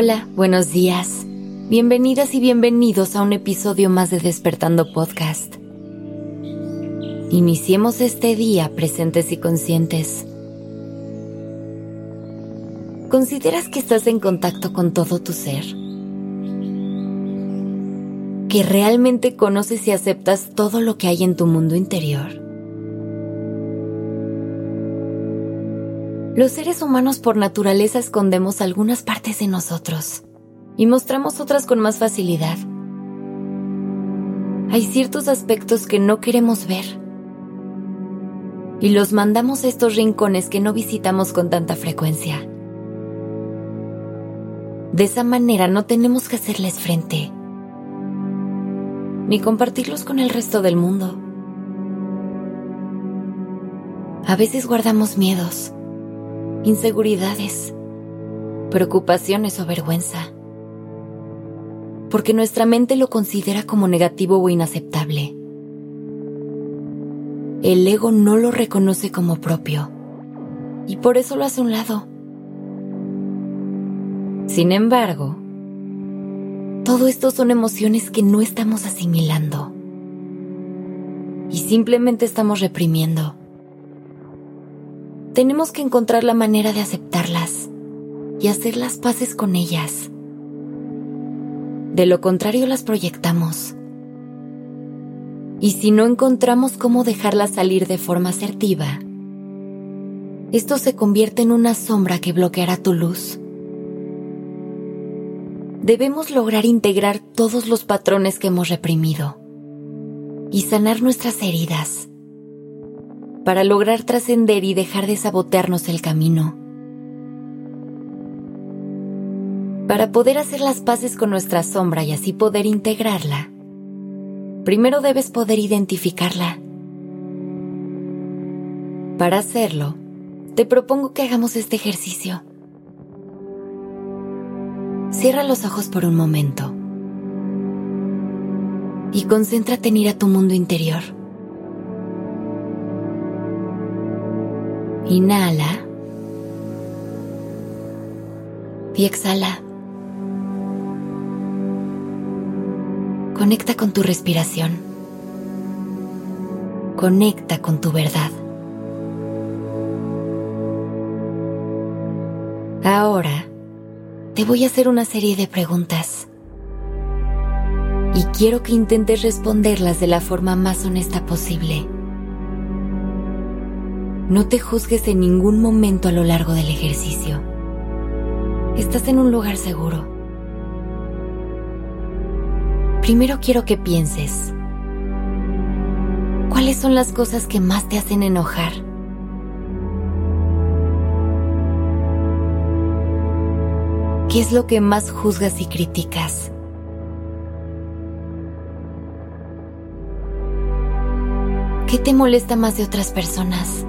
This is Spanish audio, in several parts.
Hola, buenos días. Bienvenidas y bienvenidos a un episodio más de Despertando Podcast. Iniciemos este día presentes y conscientes. ¿Consideras que estás en contacto con todo tu ser? ¿Que realmente conoces y aceptas todo lo que hay en tu mundo interior? Los seres humanos por naturaleza escondemos algunas partes de nosotros y mostramos otras con más facilidad. Hay ciertos aspectos que no queremos ver y los mandamos a estos rincones que no visitamos con tanta frecuencia. De esa manera no tenemos que hacerles frente ni compartirlos con el resto del mundo. A veces guardamos miedos inseguridades, preocupaciones o vergüenza. Porque nuestra mente lo considera como negativo o inaceptable. El ego no lo reconoce como propio y por eso lo hace a un lado. Sin embargo, todo esto son emociones que no estamos asimilando y simplemente estamos reprimiendo tenemos que encontrar la manera de aceptarlas y hacer las paces con ellas. De lo contrario las proyectamos. Y si no encontramos cómo dejarlas salir de forma asertiva, esto se convierte en una sombra que bloqueará tu luz. Debemos lograr integrar todos los patrones que hemos reprimido y sanar nuestras heridas para lograr trascender y dejar de sabotearnos el camino. Para poder hacer las paces con nuestra sombra y así poder integrarla, primero debes poder identificarla. Para hacerlo, te propongo que hagamos este ejercicio. Cierra los ojos por un momento y concéntrate en ir a tu mundo interior. Inhala. Y exhala. Conecta con tu respiración. Conecta con tu verdad. Ahora te voy a hacer una serie de preguntas. Y quiero que intentes responderlas de la forma más honesta posible. No te juzgues en ningún momento a lo largo del ejercicio. Estás en un lugar seguro. Primero quiero que pienses. ¿Cuáles son las cosas que más te hacen enojar? ¿Qué es lo que más juzgas y criticas? ¿Qué te molesta más de otras personas?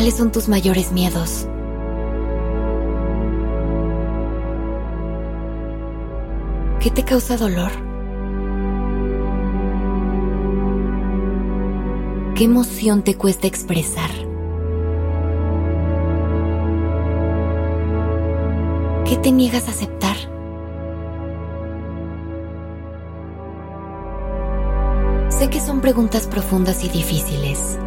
¿Cuáles son tus mayores miedos? ¿Qué te causa dolor? ¿Qué emoción te cuesta expresar? ¿Qué te niegas a aceptar? Sé que son preguntas profundas y difíciles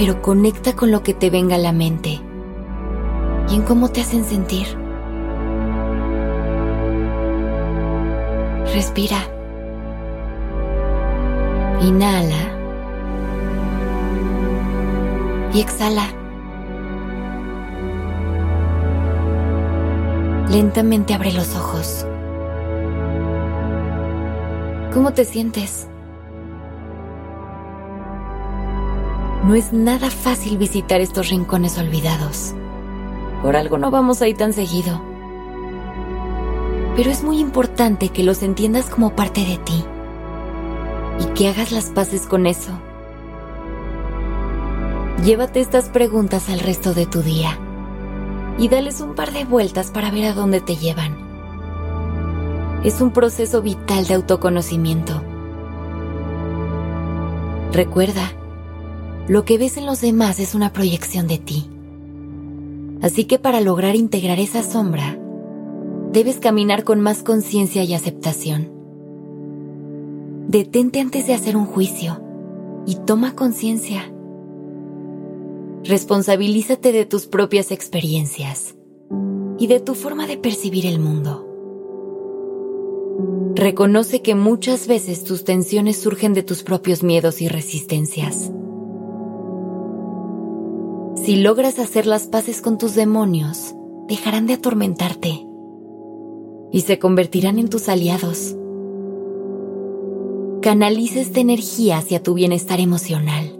pero conecta con lo que te venga a la mente y en cómo te hacen sentir. Respira. Inhala. Y exhala. Lentamente abre los ojos. ¿Cómo te sientes? No es nada fácil visitar estos rincones olvidados. Por algo no vamos ahí tan seguido. Pero es muy importante que los entiendas como parte de ti y que hagas las paces con eso. Llévate estas preguntas al resto de tu día y dales un par de vueltas para ver a dónde te llevan. Es un proceso vital de autoconocimiento. Recuerda, lo que ves en los demás es una proyección de ti. Así que para lograr integrar esa sombra, debes caminar con más conciencia y aceptación. Detente antes de hacer un juicio y toma conciencia. Responsabilízate de tus propias experiencias y de tu forma de percibir el mundo. Reconoce que muchas veces tus tensiones surgen de tus propios miedos y resistencias. Si logras hacer las paces con tus demonios, dejarán de atormentarte y se convertirán en tus aliados. Canaliza esta energía hacia tu bienestar emocional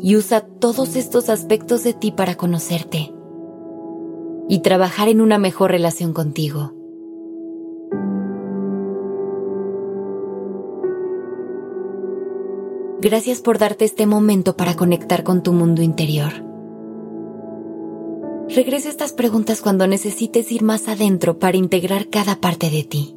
y usa todos estos aspectos de ti para conocerte y trabajar en una mejor relación contigo. Gracias por darte este momento para conectar con tu mundo interior. Regresa estas preguntas cuando necesites ir más adentro para integrar cada parte de ti.